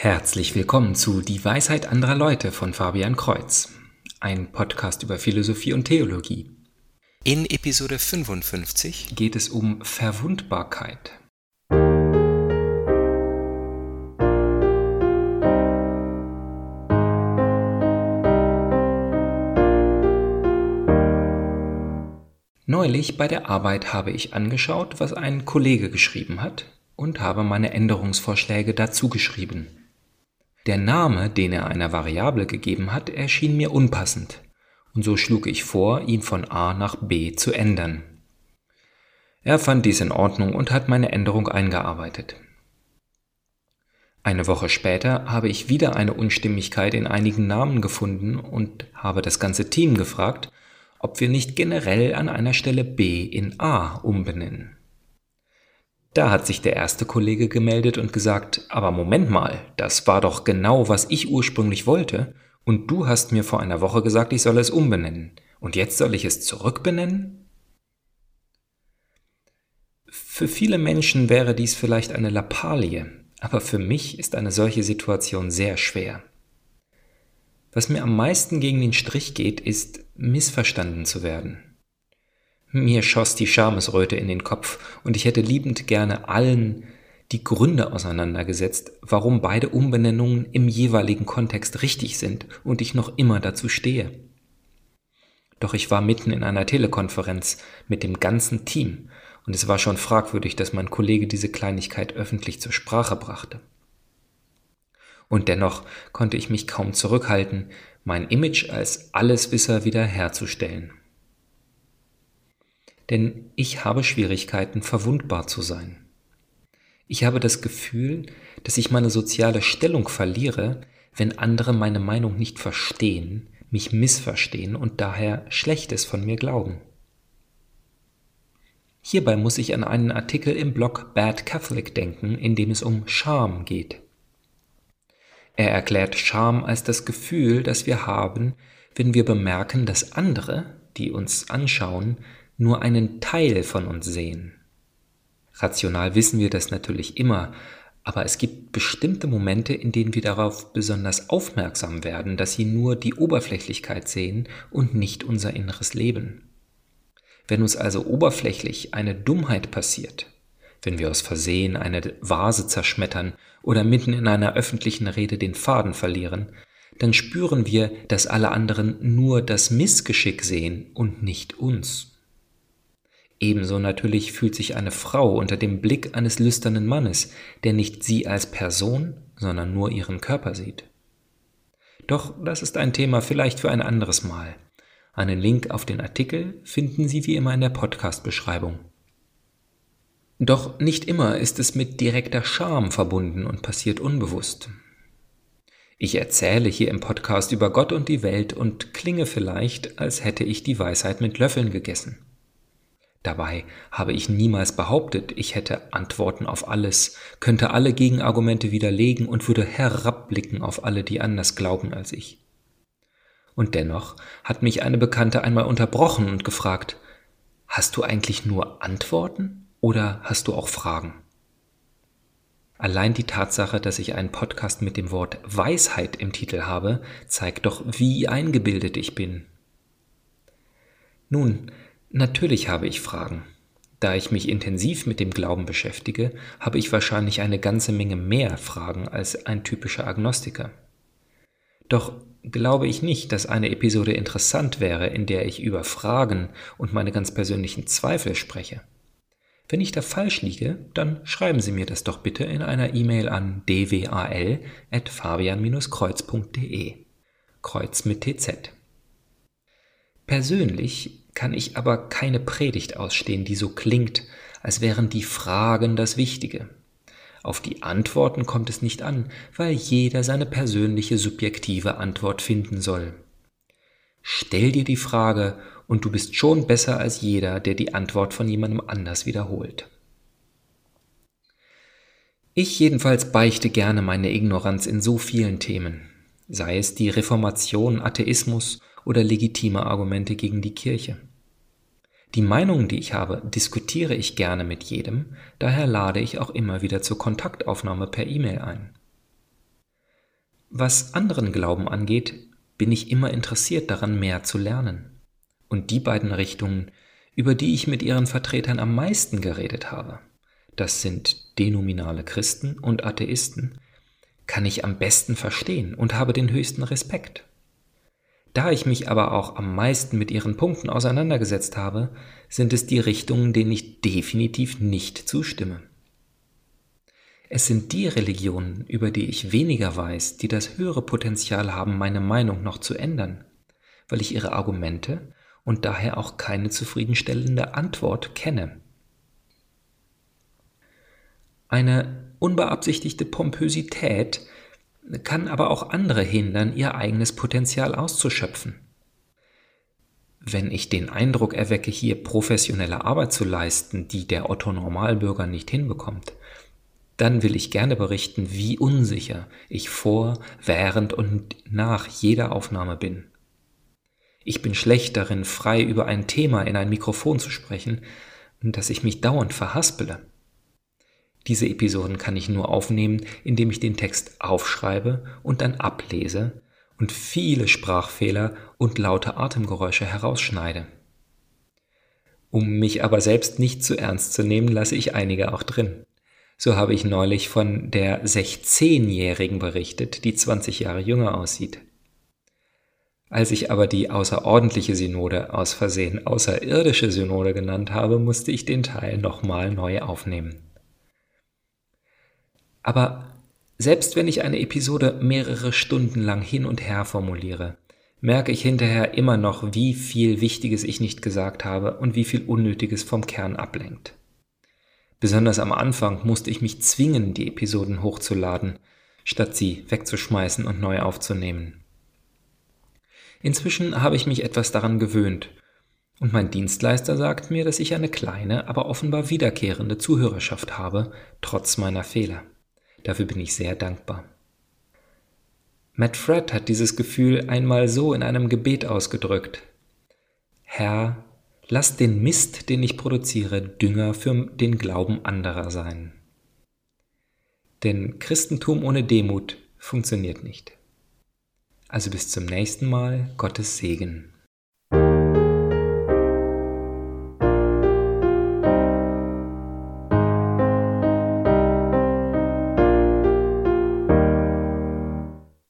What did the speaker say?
Herzlich willkommen zu Die Weisheit anderer Leute von Fabian Kreuz, ein Podcast über Philosophie und Theologie. In Episode 55 geht es um Verwundbarkeit. Neulich bei der Arbeit habe ich angeschaut, was ein Kollege geschrieben hat und habe meine Änderungsvorschläge dazu geschrieben. Der Name, den er einer Variable gegeben hat, erschien mir unpassend, und so schlug ich vor, ihn von a nach b zu ändern. Er fand dies in Ordnung und hat meine Änderung eingearbeitet. Eine Woche später habe ich wieder eine Unstimmigkeit in einigen Namen gefunden und habe das ganze Team gefragt, ob wir nicht generell an einer Stelle b in a umbenennen. Da hat sich der erste Kollege gemeldet und gesagt, aber Moment mal, das war doch genau, was ich ursprünglich wollte, und du hast mir vor einer Woche gesagt, ich soll es umbenennen, und jetzt soll ich es zurückbenennen? Für viele Menschen wäre dies vielleicht eine Lappalie, aber für mich ist eine solche Situation sehr schwer. Was mir am meisten gegen den Strich geht, ist, missverstanden zu werden. Mir schoss die Schamesröte in den Kopf, und ich hätte liebend gerne allen die Gründe auseinandergesetzt, warum beide Umbenennungen im jeweiligen Kontext richtig sind und ich noch immer dazu stehe. Doch ich war mitten in einer Telekonferenz mit dem ganzen Team, und es war schon fragwürdig, dass mein Kollege diese Kleinigkeit öffentlich zur Sprache brachte. Und dennoch konnte ich mich kaum zurückhalten, mein Image als Alleswisser wieder herzustellen denn ich habe Schwierigkeiten, verwundbar zu sein. Ich habe das Gefühl, dass ich meine soziale Stellung verliere, wenn andere meine Meinung nicht verstehen, mich missverstehen und daher Schlechtes von mir glauben. Hierbei muss ich an einen Artikel im Blog Bad Catholic denken, in dem es um Scham geht. Er erklärt Scham als das Gefühl, das wir haben, wenn wir bemerken, dass andere, die uns anschauen, nur einen Teil von uns sehen. Rational wissen wir das natürlich immer, aber es gibt bestimmte Momente, in denen wir darauf besonders aufmerksam werden, dass sie nur die Oberflächlichkeit sehen und nicht unser inneres Leben. Wenn uns also oberflächlich eine Dummheit passiert, wenn wir aus Versehen eine Vase zerschmettern oder mitten in einer öffentlichen Rede den Faden verlieren, dann spüren wir, dass alle anderen nur das Missgeschick sehen und nicht uns. Ebenso natürlich fühlt sich eine Frau unter dem Blick eines lüsternen Mannes, der nicht sie als Person, sondern nur ihren Körper sieht. Doch das ist ein Thema vielleicht für ein anderes Mal. Einen Link auf den Artikel finden Sie wie immer in der Podcast-Beschreibung. Doch nicht immer ist es mit direkter Scham verbunden und passiert unbewusst. Ich erzähle hier im Podcast über Gott und die Welt und klinge vielleicht, als hätte ich die Weisheit mit Löffeln gegessen. Dabei habe ich niemals behauptet, ich hätte Antworten auf alles, könnte alle Gegenargumente widerlegen und würde herabblicken auf alle, die anders glauben als ich. Und dennoch hat mich eine Bekannte einmal unterbrochen und gefragt, hast du eigentlich nur Antworten oder hast du auch Fragen? Allein die Tatsache, dass ich einen Podcast mit dem Wort Weisheit im Titel habe, zeigt doch, wie eingebildet ich bin. Nun, Natürlich habe ich Fragen. Da ich mich intensiv mit dem Glauben beschäftige, habe ich wahrscheinlich eine ganze Menge mehr Fragen als ein typischer Agnostiker. Doch glaube ich nicht, dass eine Episode interessant wäre, in der ich über Fragen und meine ganz persönlichen Zweifel spreche. Wenn ich da falsch liege, dann schreiben Sie mir das doch bitte in einer E-Mail an dwal.fabian-kreuz.de. Kreuz mit TZ. Persönlich kann ich aber keine Predigt ausstehen, die so klingt, als wären die Fragen das Wichtige. Auf die Antworten kommt es nicht an, weil jeder seine persönliche subjektive Antwort finden soll. Stell dir die Frage und du bist schon besser als jeder, der die Antwort von jemandem anders wiederholt. Ich jedenfalls beichte gerne meine Ignoranz in so vielen Themen, sei es die Reformation, Atheismus oder legitime Argumente gegen die Kirche. Die Meinungen, die ich habe, diskutiere ich gerne mit jedem, daher lade ich auch immer wieder zur Kontaktaufnahme per E-Mail ein. Was anderen Glauben angeht, bin ich immer interessiert daran, mehr zu lernen. Und die beiden Richtungen, über die ich mit ihren Vertretern am meisten geredet habe, das sind denominale Christen und Atheisten, kann ich am besten verstehen und habe den höchsten Respekt. Da ich mich aber auch am meisten mit ihren Punkten auseinandergesetzt habe, sind es die Richtungen, denen ich definitiv nicht zustimme. Es sind die Religionen, über die ich weniger weiß, die das höhere Potenzial haben, meine Meinung noch zu ändern, weil ich ihre Argumente und daher auch keine zufriedenstellende Antwort kenne. Eine unbeabsichtigte Pompösität kann aber auch andere hindern, ihr eigenes Potenzial auszuschöpfen. Wenn ich den Eindruck erwecke, hier professionelle Arbeit zu leisten, die der Otto Normalbürger nicht hinbekommt, dann will ich gerne berichten, wie unsicher ich vor, während und nach jeder Aufnahme bin. Ich bin schlecht darin, frei über ein Thema in ein Mikrofon zu sprechen, dass ich mich dauernd verhaspele. Diese Episoden kann ich nur aufnehmen, indem ich den Text aufschreibe und dann ablese und viele Sprachfehler und laute Atemgeräusche herausschneide. Um mich aber selbst nicht zu ernst zu nehmen, lasse ich einige auch drin. So habe ich neulich von der 16-Jährigen berichtet, die 20 Jahre jünger aussieht. Als ich aber die außerordentliche Synode aus Versehen außerirdische Synode genannt habe, musste ich den Teil nochmal neu aufnehmen. Aber selbst wenn ich eine Episode mehrere Stunden lang hin und her formuliere, merke ich hinterher immer noch, wie viel Wichtiges ich nicht gesagt habe und wie viel Unnötiges vom Kern ablenkt. Besonders am Anfang musste ich mich zwingen, die Episoden hochzuladen, statt sie wegzuschmeißen und neu aufzunehmen. Inzwischen habe ich mich etwas daran gewöhnt, und mein Dienstleister sagt mir, dass ich eine kleine, aber offenbar wiederkehrende Zuhörerschaft habe, trotz meiner Fehler. Dafür bin ich sehr dankbar. Matt Fred hat dieses Gefühl einmal so in einem Gebet ausgedrückt. Herr, Lass den Mist, den ich produziere, Dünger für den Glauben anderer sein. Denn Christentum ohne Demut funktioniert nicht. Also bis zum nächsten Mal, Gottes Segen.